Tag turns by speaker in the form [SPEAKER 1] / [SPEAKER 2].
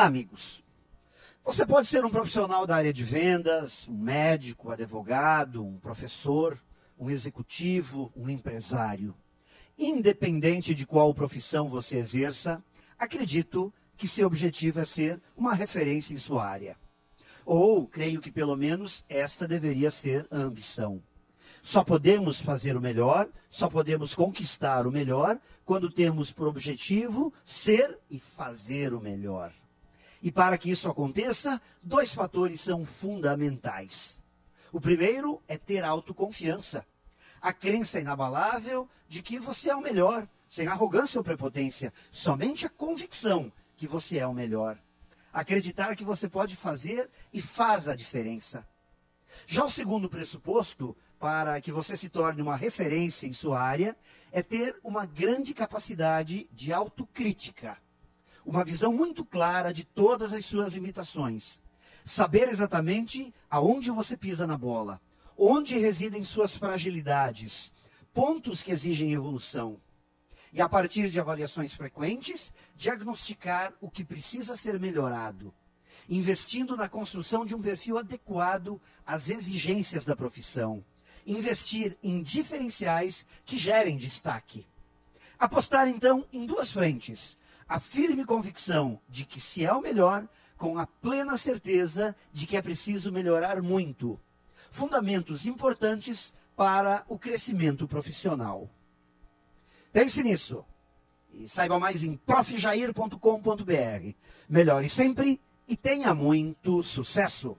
[SPEAKER 1] Amigos. Você pode ser um profissional da área de vendas, um médico, advogado, um professor, um executivo, um empresário. Independente de qual profissão você exerça, acredito que seu objetivo é ser uma referência em sua área. Ou creio que pelo menos esta deveria ser a ambição. Só podemos fazer o melhor, só podemos conquistar o melhor quando temos por objetivo ser e fazer o melhor. E para que isso aconteça, dois fatores são fundamentais. O primeiro é ter autoconfiança. A crença inabalável de que você é o melhor, sem arrogância ou prepotência, somente a convicção que você é o melhor. Acreditar que você pode fazer e faz a diferença. Já o segundo pressuposto para que você se torne uma referência em sua área é ter uma grande capacidade de autocrítica, uma visão muito clara de todas as suas limitações, saber exatamente aonde você pisa na bola, onde residem suas fragilidades, pontos que exigem evolução. E a partir de avaliações frequentes, diagnosticar o que precisa ser melhorado investindo na construção de um perfil adequado às exigências da profissão. Investir em diferenciais que gerem destaque. Apostar, então, em duas frentes: a firme convicção de que se é o melhor, com a plena certeza de que é preciso melhorar muito. Fundamentos importantes para o crescimento profissional. Pense nisso. E saiba mais em profjair.com.br. Melhore sempre e tenha muito sucesso!